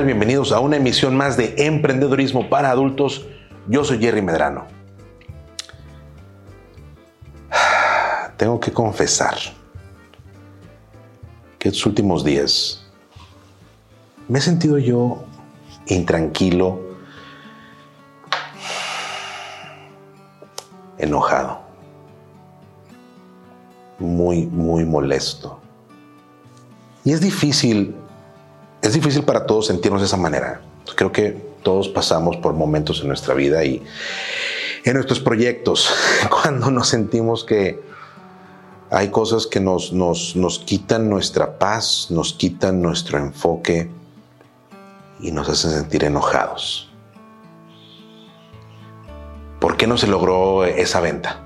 Bienvenidos a una emisión más de Emprendedorismo para Adultos. Yo soy Jerry Medrano. Tengo que confesar que estos últimos días me he sentido yo intranquilo, enojado, muy, muy molesto. Y es difícil es difícil para todos sentirnos de esa manera. Creo que todos pasamos por momentos en nuestra vida y en nuestros proyectos, cuando nos sentimos que hay cosas que nos, nos, nos quitan nuestra paz, nos quitan nuestro enfoque y nos hacen sentir enojados. ¿Por qué no se logró esa venta?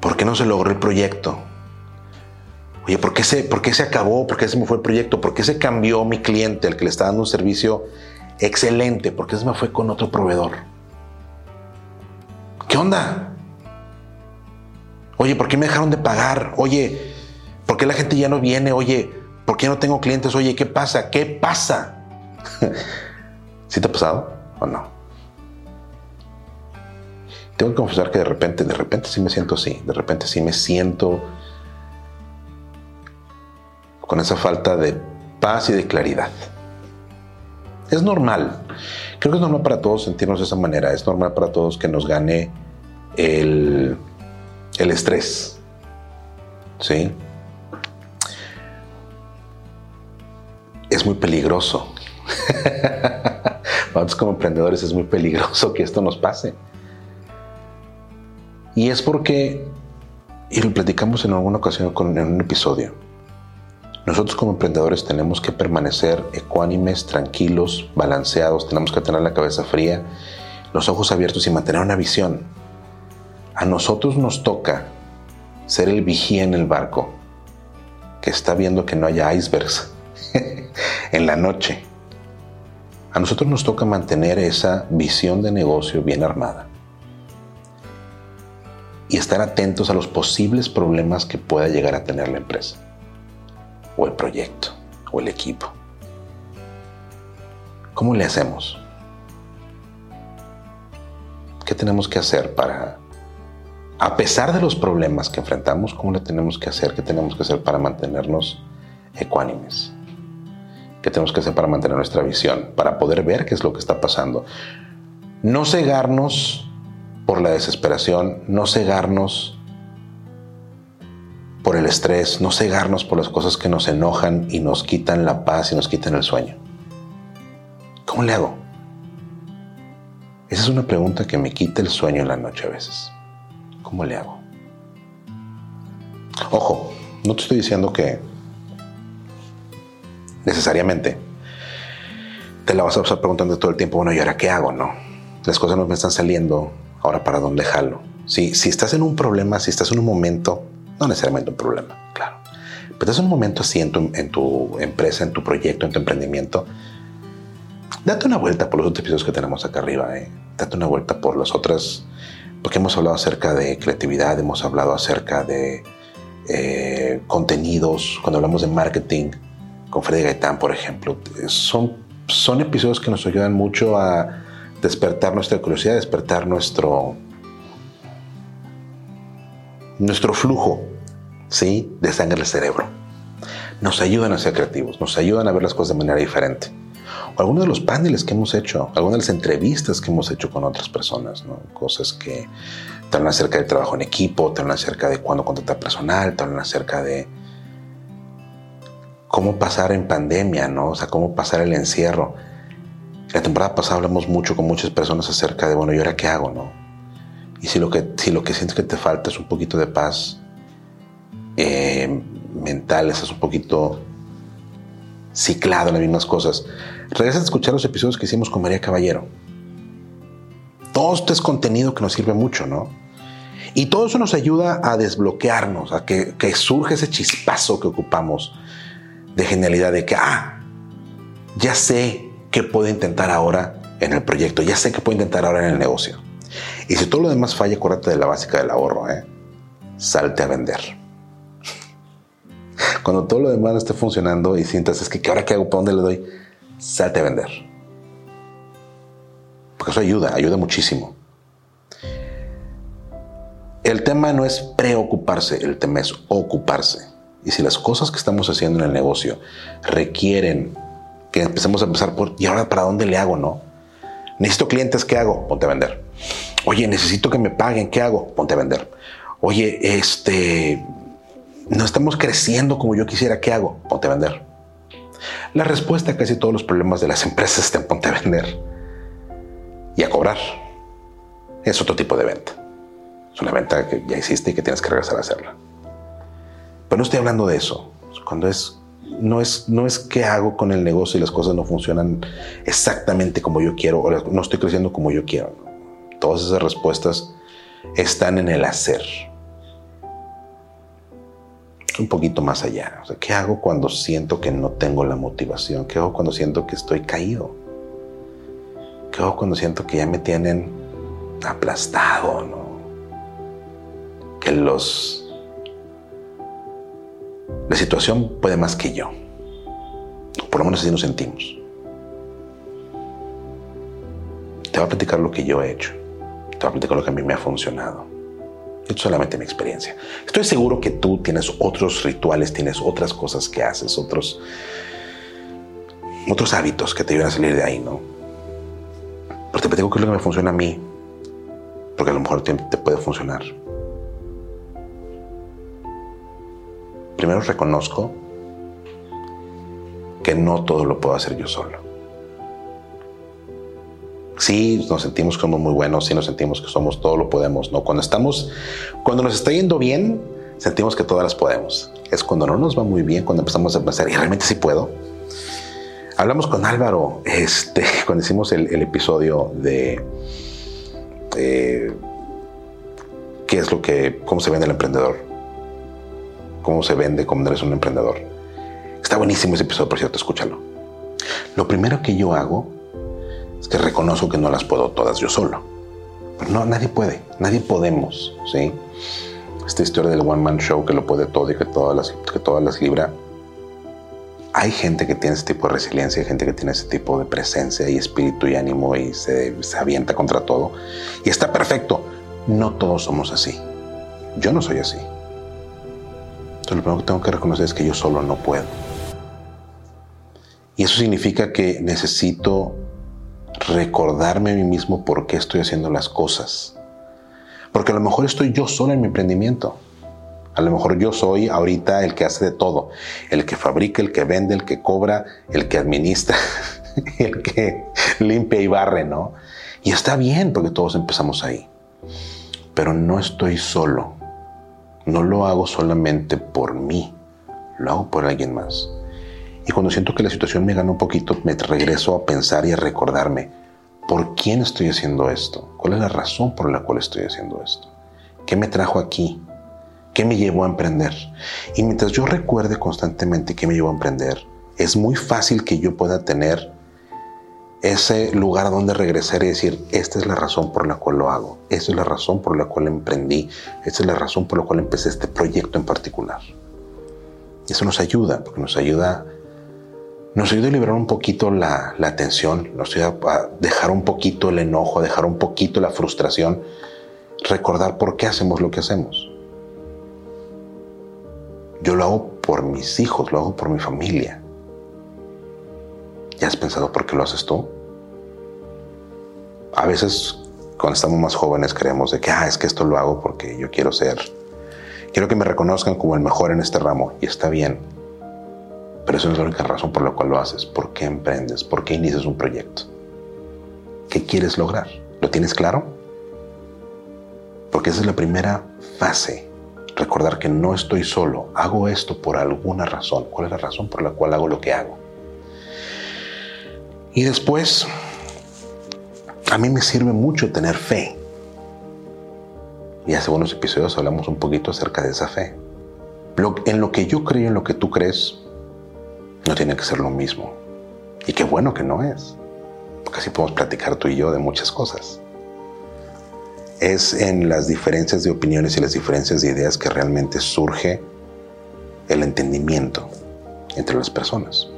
¿Por qué no se logró el proyecto? Oye, ¿por qué, se, ¿por qué se acabó? ¿Por qué se me fue el proyecto? ¿Por qué se cambió mi cliente, el que le está dando un servicio excelente? ¿Por qué se me fue con otro proveedor? ¿Qué onda? Oye, ¿por qué me dejaron de pagar? Oye, ¿por qué la gente ya no viene? Oye, ¿por qué no tengo clientes? Oye, ¿qué pasa? ¿Qué pasa? ¿Sí te ha pasado o no? Tengo que confesar que de repente, de repente sí me siento así, de repente sí me siento con esa falta de paz y de claridad. Es normal. Creo que es normal para todos sentirnos de esa manera. Es normal para todos que nos gane el, el estrés. ¿Sí? Es muy peligroso. Nosotros como emprendedores es muy peligroso que esto nos pase. Y es porque, y lo platicamos en alguna ocasión con, en un episodio, nosotros como emprendedores tenemos que permanecer ecuánimes, tranquilos, balanceados, tenemos que tener la cabeza fría, los ojos abiertos y mantener una visión. A nosotros nos toca ser el vigía en el barco que está viendo que no haya icebergs en la noche. A nosotros nos toca mantener esa visión de negocio bien armada y estar atentos a los posibles problemas que pueda llegar a tener la empresa o el proyecto o el equipo. ¿Cómo le hacemos? ¿Qué tenemos que hacer para, a pesar de los problemas que enfrentamos, cómo le tenemos que hacer? ¿Qué tenemos que hacer para mantenernos ecuánimes? ¿Qué tenemos que hacer para mantener nuestra visión? Para poder ver qué es lo que está pasando. No cegarnos por la desesperación, no cegarnos por el estrés, no cegarnos por las cosas que nos enojan y nos quitan la paz y nos quitan el sueño. ¿Cómo le hago? Esa es una pregunta que me quita el sueño en la noche a veces. ¿Cómo le hago? Ojo, no te estoy diciendo que necesariamente te la vas a pasar preguntando todo el tiempo, bueno, ¿y ahora qué hago? No, las cosas no me están saliendo, ahora para dónde jalo. Si, si estás en un problema, si estás en un momento no necesariamente un problema, claro. Pero es un momento así en tu, empresa, en tu proyecto, en tu emprendimiento. Date una vuelta por los otros episodios que tenemos acá arriba. ¿eh? Date una vuelta por las otras, porque hemos hablado acerca de creatividad, hemos hablado acerca de eh, contenidos, cuando hablamos de marketing, con Freddy Gaitán, por ejemplo. Son, son episodios que nos ayudan mucho a despertar nuestra curiosidad, despertar nuestro, nuestro flujo ¿sí? de sangre al cerebro. Nos ayudan a ser creativos, nos ayudan a ver las cosas de manera diferente. O algunos de los paneles que hemos hecho, algunas de las entrevistas que hemos hecho con otras personas, cosas que te hablan acerca del trabajo en equipo, te hablan acerca de cuándo contratar personal, te hablan acerca de cómo pasar en pandemia, ¿no? O sea, cómo pasar el encierro. La temporada pasada hablamos mucho con muchas personas acerca de, bueno, ¿y ahora qué hago, no? Y si lo que, si lo que sientes que te falta es un poquito de paz eh, mental, estás un poquito ciclado en las mismas cosas. Regresa a escuchar los episodios que hicimos con María Caballero. Todo esto es contenido que nos sirve mucho, ¿no? Y todo eso nos ayuda a desbloquearnos, a que, que surge ese chispazo que ocupamos de genialidad, de que, ah, ya sé qué puedo intentar ahora en el proyecto, ya sé qué puedo intentar ahora en el negocio. Y si todo lo demás falla, acuérdate de la básica del ahorro, ¿eh? Salte a vender. Cuando todo lo demás no esté funcionando y sientas, es que ahora qué hago? ¿Para dónde le doy? Salte a vender. Porque eso ayuda, ayuda muchísimo. El tema no es preocuparse, el tema es ocuparse. Y si las cosas que estamos haciendo en el negocio requieren que empecemos a empezar por, ¿y ahora para dónde le hago, no? Necesito clientes, ¿qué hago? Ponte a vender. Oye, necesito que me paguen, ¿qué hago? Ponte a vender. Oye, este, no estamos creciendo como yo quisiera, ¿qué hago? Ponte a vender. La respuesta a casi todos los problemas de las empresas está en ponte a vender y a cobrar. Es otro tipo de venta. Es una venta que ya existe y que tienes que regresar a hacerla. Pero no estoy hablando de eso. Cuando es no es, no es qué hago con el negocio y las cosas no funcionan exactamente como yo quiero o no estoy creciendo como yo quiero. Todas esas respuestas están en el hacer un poquito más allá. ¿Qué hago cuando siento que no tengo la motivación? ¿Qué hago cuando siento que estoy caído? ¿Qué hago cuando siento que ya me tienen aplastado? Que los... La situación puede más que yo. Por lo menos así nos sentimos. Te voy a platicar lo que yo he hecho. Te voy a platicar lo que a mí me ha funcionado. Es solamente mi experiencia. Estoy seguro que tú tienes otros rituales, tienes otras cosas que haces, otros, otros hábitos que te ayudan a salir de ahí, ¿no? Pero te platico qué es lo que me funciona a mí, porque a lo mejor te puede funcionar. Primero reconozco que no todo lo puedo hacer yo solo. Sí, nos sentimos como muy buenos, sí nos sentimos que somos todo lo podemos, ¿no? Cuando estamos, cuando nos está yendo bien, sentimos que todas las podemos. Es cuando no nos va muy bien, cuando empezamos a pensar, y realmente sí puedo. Hablamos con Álvaro, este, cuando hicimos el, episodio de qué es lo que, cómo se vende el emprendedor, cómo se vende, cómo eres un emprendedor. Está buenísimo ese episodio, por cierto, escúchalo. Lo primero que yo hago es que reconozco que no las puedo todas yo solo. Pero no, nadie puede, nadie podemos, ¿sí? Esta historia del one man show que lo puede todo y que todas las, que todas las libra. Hay gente que tiene ese tipo de resiliencia, hay gente que tiene ese tipo de presencia y espíritu y ánimo y se, se avienta contra todo. Y está perfecto. No todos somos así. Yo no soy así. Entonces lo primero que tengo que reconocer es que yo solo no puedo. Y eso significa que necesito recordarme a mí mismo por qué estoy haciendo las cosas. Porque a lo mejor estoy yo solo en mi emprendimiento. A lo mejor yo soy ahorita el que hace de todo. El que fabrica, el que vende, el que cobra, el que administra, el que limpia y barre, ¿no? Y está bien porque todos empezamos ahí. Pero no estoy solo. No lo hago solamente por mí. Lo hago por alguien más. Y cuando siento que la situación me gana un poquito, me regreso a pensar y a recordarme, ¿por quién estoy haciendo esto? ¿Cuál es la razón por la cual estoy haciendo esto? ¿Qué me trajo aquí? ¿Qué me llevó a emprender? Y mientras yo recuerde constantemente qué me llevó a emprender, es muy fácil que yo pueda tener ese lugar donde regresar y decir, esta es la razón por la cual lo hago, esta es la razón por la cual emprendí, esta es la razón por la cual empecé este proyecto en particular. Eso nos ayuda, porque nos ayuda nos ayuda a liberar un poquito la, la tensión, nos ayuda a dejar un poquito el enojo, a dejar un poquito la frustración, recordar por qué hacemos lo que hacemos. Yo lo hago por mis hijos, lo hago por mi familia. ¿Ya has pensado por qué lo haces tú? A veces cuando estamos más jóvenes creemos de que, ah, es que esto lo hago porque yo quiero ser, quiero que me reconozcan como el mejor en este ramo y está bien. Pero eso no es la única razón por la cual lo haces. ¿Por qué emprendes? ¿Por qué inicias un proyecto? ¿Qué quieres lograr? ¿Lo tienes claro? Porque esa es la primera fase. Recordar que no estoy solo. Hago esto por alguna razón. ¿Cuál es la razón por la cual hago lo que hago? Y después, a mí me sirve mucho tener fe. Y hace unos episodios hablamos un poquito acerca de esa fe. en lo que yo creo, en lo que tú crees, no tiene que ser lo mismo. Y qué bueno que no es. Porque así podemos platicar tú y yo de muchas cosas. Es en las diferencias de opiniones y las diferencias de ideas que realmente surge el entendimiento entre las personas.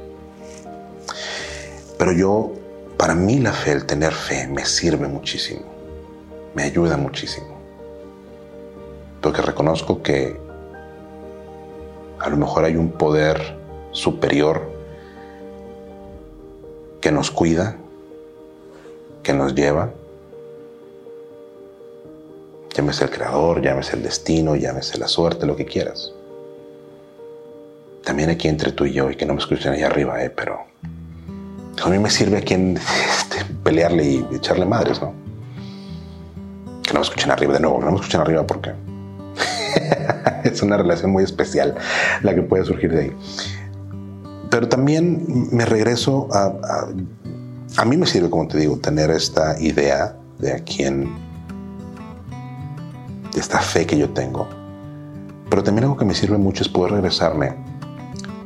Pero yo, para mí la fe, el tener fe, me sirve muchísimo, me ayuda muchísimo. Porque reconozco que a lo mejor hay un poder superior que nos cuida, que nos lleva. Llámese el creador, llámese el destino, llámese la suerte, lo que quieras. También aquí entre tú y yo, y que no me escuchen ahí arriba, eh, pero a mí me sirve a quien este, pelearle y echarle madres, ¿no? Que no me escuchen arriba de nuevo, que no me escuchen arriba porque es una relación muy especial la que puede surgir de ahí. Pero también me regreso a, a, mí me sirve, como te digo, tener esta idea de a quién, de esta fe que yo tengo. Pero también algo que me sirve mucho es poder regresarme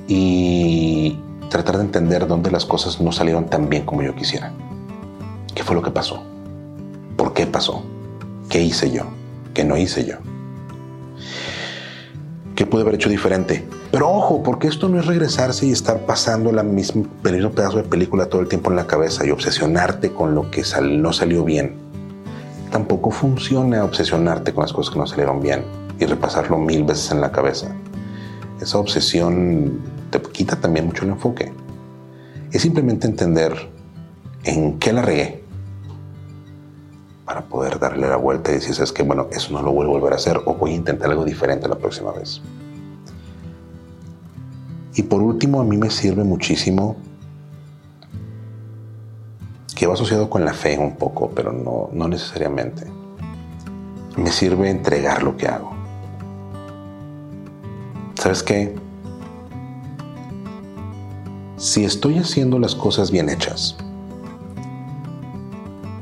y tratar de entender dónde las cosas no salieron tan bien como yo quisiera. ¿Qué fue lo que pasó? ¿Por qué pasó? ¿Qué hice yo? ¿Qué no hice yo? ¿Qué pude haber hecho diferente? Pero ojo, porque esto no es regresarse y estar pasando la misma, el mismo pedazo de película todo el tiempo en la cabeza y obsesionarte con lo que no salió bien. Tampoco funciona obsesionarte con las cosas que no salieron bien y repasarlo mil veces en la cabeza. Esa obsesión te quita también mucho el enfoque. Es simplemente entender en qué la regué para poder darle la vuelta y decir, sabes que bueno, eso no lo vuelvo a volver a hacer o voy a intentar algo diferente la próxima vez. Y por último, a mí me sirve muchísimo que va asociado con la fe un poco, pero no, no necesariamente. Me sirve entregar lo que hago. ¿Sabes qué? si estoy haciendo las cosas bien hechas,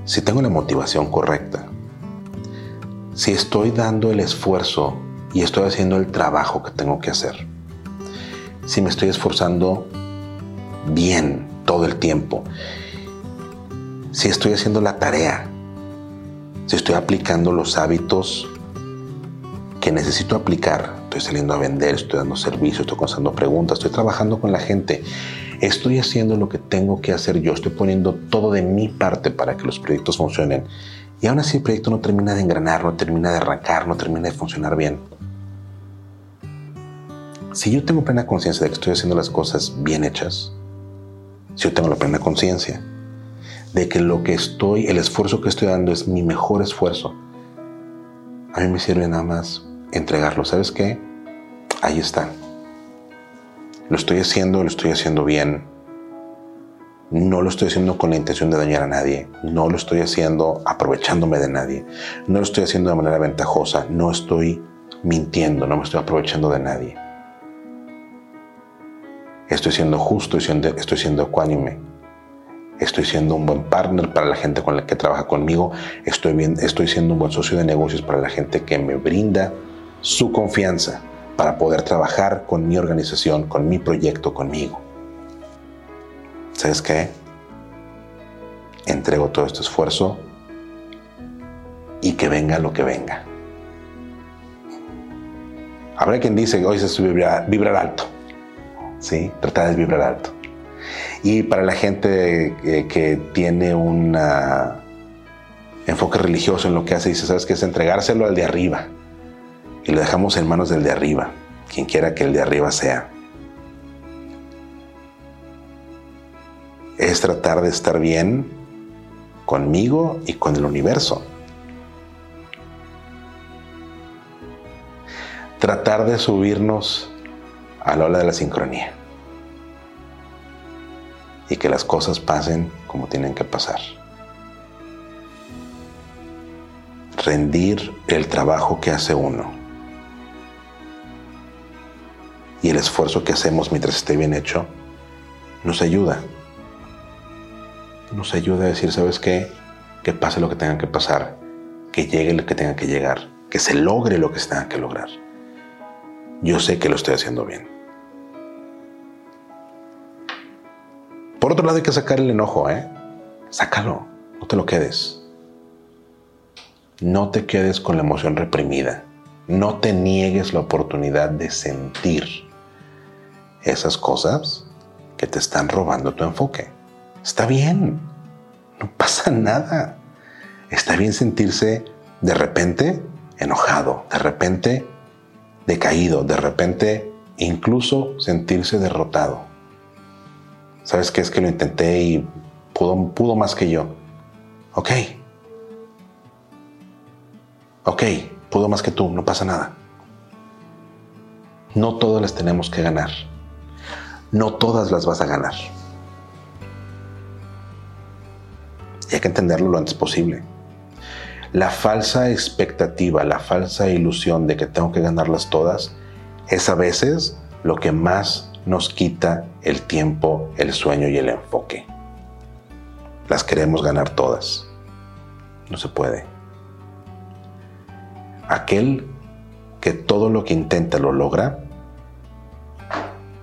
si tengo la motivación correcta, si estoy dando el esfuerzo y estoy haciendo el trabajo que tengo que hacer, si me estoy esforzando bien todo el tiempo, si estoy haciendo la tarea, si estoy aplicando los hábitos que necesito aplicar, estoy saliendo a vender, estoy dando servicio, estoy contestando preguntas, estoy trabajando con la gente, estoy haciendo lo que tengo que hacer yo, estoy poniendo todo de mi parte para que los proyectos funcionen. Y aún así el proyecto no termina de engranar, no termina de arrancar, no termina de funcionar bien. Si yo tengo plena conciencia de que estoy haciendo las cosas bien hechas, si yo tengo la plena conciencia de que lo que estoy, el esfuerzo que estoy dando es mi mejor esfuerzo, a mí me sirve nada más entregarlo. ¿Sabes qué? Ahí está. Lo estoy haciendo, lo estoy haciendo bien. No lo estoy haciendo con la intención de dañar a nadie. No lo estoy haciendo aprovechándome de nadie. No lo estoy haciendo de manera ventajosa. No estoy mintiendo. No me estoy aprovechando de nadie. Estoy siendo justo, estoy siendo ecuánime. Estoy siendo un buen partner para la gente con la que trabaja conmigo. Estoy, bien, estoy siendo un buen socio de negocios para la gente que me brinda su confianza para poder trabajar con mi organización, con mi proyecto, conmigo. ¿Sabes qué? Entrego todo este esfuerzo y que venga lo que venga. Habrá quien dice que hoy se vibrar, vibrar alto. ¿Sí? Tratar de vibrar alto. Y para la gente que, que tiene un enfoque religioso en lo que hace, dice, ¿sabes qué? Es entregárselo al de arriba y lo dejamos en manos del de arriba, quien quiera que el de arriba sea. Es tratar de estar bien conmigo y con el universo. Tratar de subirnos a la ola de la sincronía. Y que las cosas pasen como tienen que pasar. Rendir el trabajo que hace uno y el esfuerzo que hacemos mientras esté bien hecho nos ayuda. nos ayude a decir, ¿sabes qué? Que pase lo que tenga que pasar, que llegue lo que tenga que llegar, que se logre lo que se tenga que lograr. Yo sé que lo estoy haciendo bien. Por otro lado hay que sacar el enojo, ¿eh? Sácalo, no te lo quedes. No te quedes con la emoción reprimida. No te niegues la oportunidad de sentir esas cosas que te están robando tu enfoque. Está bien, no pasa nada. Está bien sentirse de repente enojado, de repente decaído, de repente incluso sentirse derrotado. ¿Sabes qué? Es que lo intenté y pudo, pudo más que yo. Ok. Ok, pudo más que tú, no pasa nada. No todas las tenemos que ganar. No todas las vas a ganar. Y hay que entenderlo lo antes posible. La falsa expectativa, la falsa ilusión de que tengo que ganarlas todas, es a veces lo que más nos quita el tiempo, el sueño y el enfoque. Las queremos ganar todas. No se puede. Aquel que todo lo que intenta lo logra,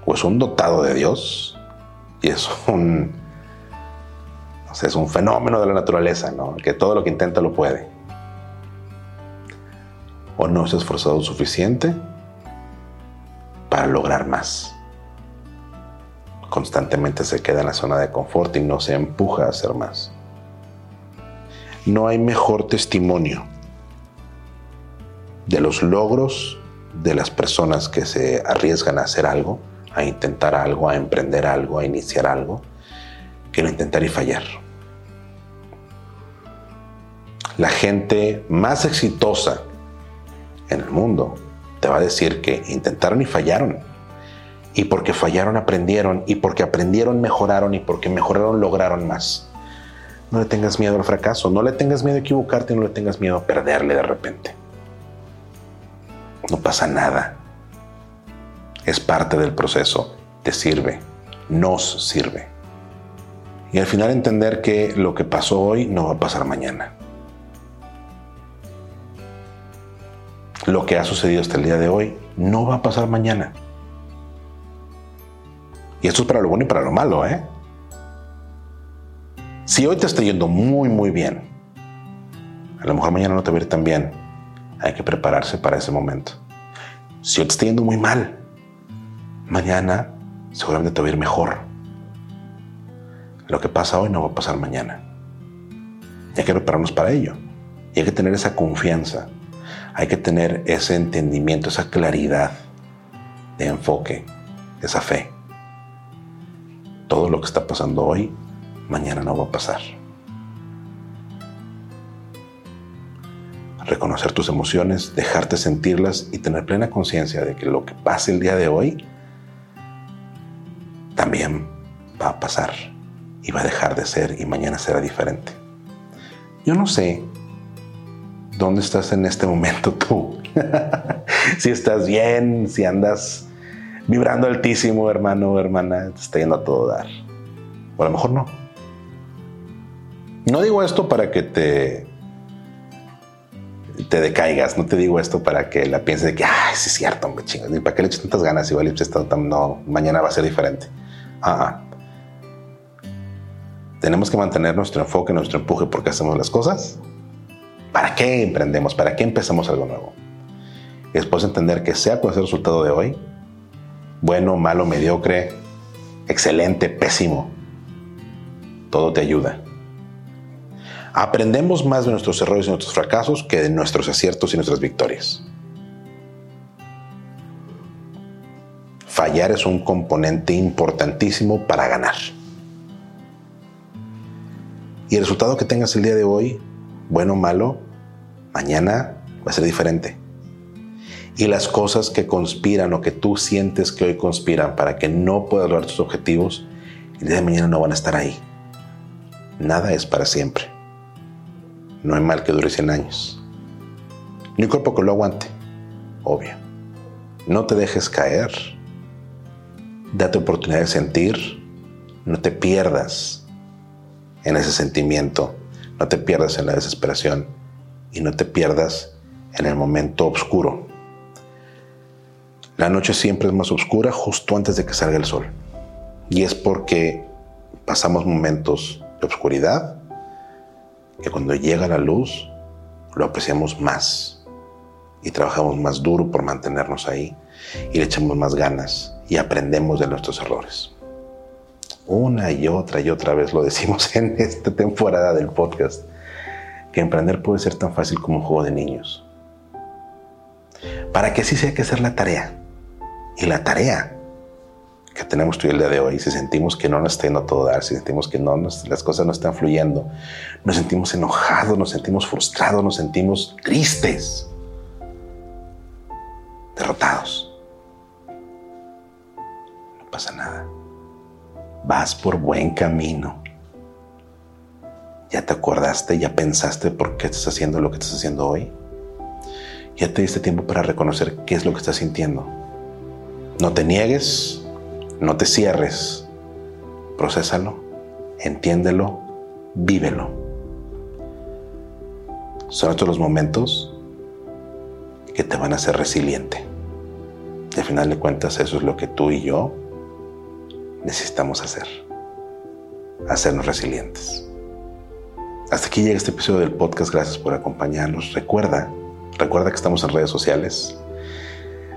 o es un dotado de Dios y es un, es un fenómeno de la naturaleza, ¿no? que todo lo que intenta lo puede. O no se ha esforzado suficiente para lograr más. Constantemente se queda en la zona de confort y no se empuja a hacer más. No hay mejor testimonio de los logros de las personas que se arriesgan a hacer algo a intentar algo, a emprender algo, a iniciar algo, que no intentar y fallar. La gente más exitosa en el mundo te va a decir que intentaron y fallaron. Y porque fallaron aprendieron, y porque aprendieron mejoraron, y porque mejoraron lograron más. No le tengas miedo al fracaso, no le tengas miedo a equivocarte, no le tengas miedo a perderle de repente. No pasa nada es parte del proceso, te sirve, nos sirve. Y al final entender que lo que pasó hoy no va a pasar mañana. Lo que ha sucedido hasta el día de hoy no va a pasar mañana. Y esto es para lo bueno y para lo malo, ¿eh? Si hoy te está yendo muy, muy bien, a lo mejor mañana no te va a ir tan bien. Hay que prepararse para ese momento. Si hoy te está yendo muy mal, mañana seguramente te va a ir mejor. Lo que pasa hoy no va a pasar mañana. Y hay que prepararnos para ello. Y hay que tener esa confianza. Hay que tener ese entendimiento, esa claridad de enfoque, esa fe. Todo lo que está pasando hoy, mañana no va a pasar. Reconocer tus emociones, dejarte sentirlas y tener plena conciencia de que lo que pase el día de hoy pasar y va a dejar de ser y mañana será diferente. Yo no sé dónde estás en este momento tú. si estás bien, si andas vibrando altísimo, hermano hermana, te está yendo a todo dar. O a lo mejor no. No digo esto para que te te decaigas, no te digo esto para que la pienses de que, ay, es cierto, hombre, chingas, ni para que le eches tantas ganas, igual no, mañana va a ser diferente. Ah, tenemos que mantener nuestro enfoque, nuestro empuje porque hacemos las cosas. ¿Para qué emprendemos? ¿Para qué empezamos algo nuevo? Y después entender que sea cual sea el resultado de hoy, bueno, malo, mediocre, excelente, pésimo, todo te ayuda. Aprendemos más de nuestros errores y nuestros fracasos que de nuestros aciertos y nuestras victorias. fallar es un componente importantísimo para ganar. Y el resultado que tengas el día de hoy, bueno o malo, mañana va a ser diferente. Y las cosas que conspiran o que tú sientes que hoy conspiran para que no puedas lograr tus objetivos, el día de mañana no van a estar ahí. Nada es para siempre. No hay mal que dure 100 años. Ni un cuerpo que lo aguante, obvio. No te dejes caer Date oportunidad de sentir, no te pierdas en ese sentimiento, no te pierdas en la desesperación y no te pierdas en el momento oscuro. La noche siempre es más oscura justo antes de que salga el sol. Y es porque pasamos momentos de oscuridad que cuando llega la luz lo apreciamos más y trabajamos más duro por mantenernos ahí y le echamos más ganas y aprendemos de nuestros errores. Una y otra y otra vez lo decimos en esta temporada del podcast, que emprender puede ser tan fácil como un juego de niños. Para que así sea que hacer la tarea. Y la tarea que tenemos tú el día de hoy, si sentimos que no nos está yendo todo dar, si sentimos que no las cosas no están fluyendo, nos sentimos enojados, nos sentimos frustrados, nos sentimos tristes, derrotados. No pasa nada. Vas por buen camino. ¿Ya te acordaste, ya pensaste por qué estás haciendo lo que estás haciendo hoy? Ya te diste tiempo para reconocer qué es lo que estás sintiendo. No te niegues, no te cierres. Procésalo, entiéndelo, vívelo. Son estos los momentos que te van a hacer resiliente. Y al final de cuentas, eso es lo que tú y yo necesitamos hacer. Hacernos resilientes. Hasta aquí llega este episodio del podcast. Gracias por acompañarnos. Recuerda, recuerda que estamos en redes sociales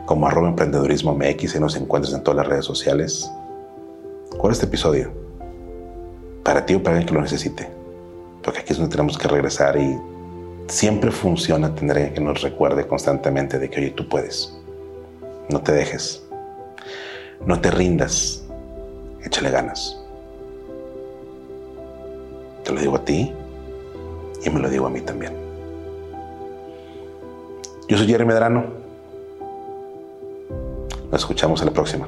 como arroba emprendedurismo MX y nos encuentras en todas las redes sociales. ¿Cuál es este episodio? Para ti o para alguien que lo necesite. Porque aquí es donde tenemos que regresar y siempre funciona tener que nos recuerde constantemente de que, oye, tú puedes. No te dejes. No te rindas. Échale ganas. Te lo digo a ti y me lo digo a mí también. Yo soy Jeremy Medrano nos escuchamos en la próxima.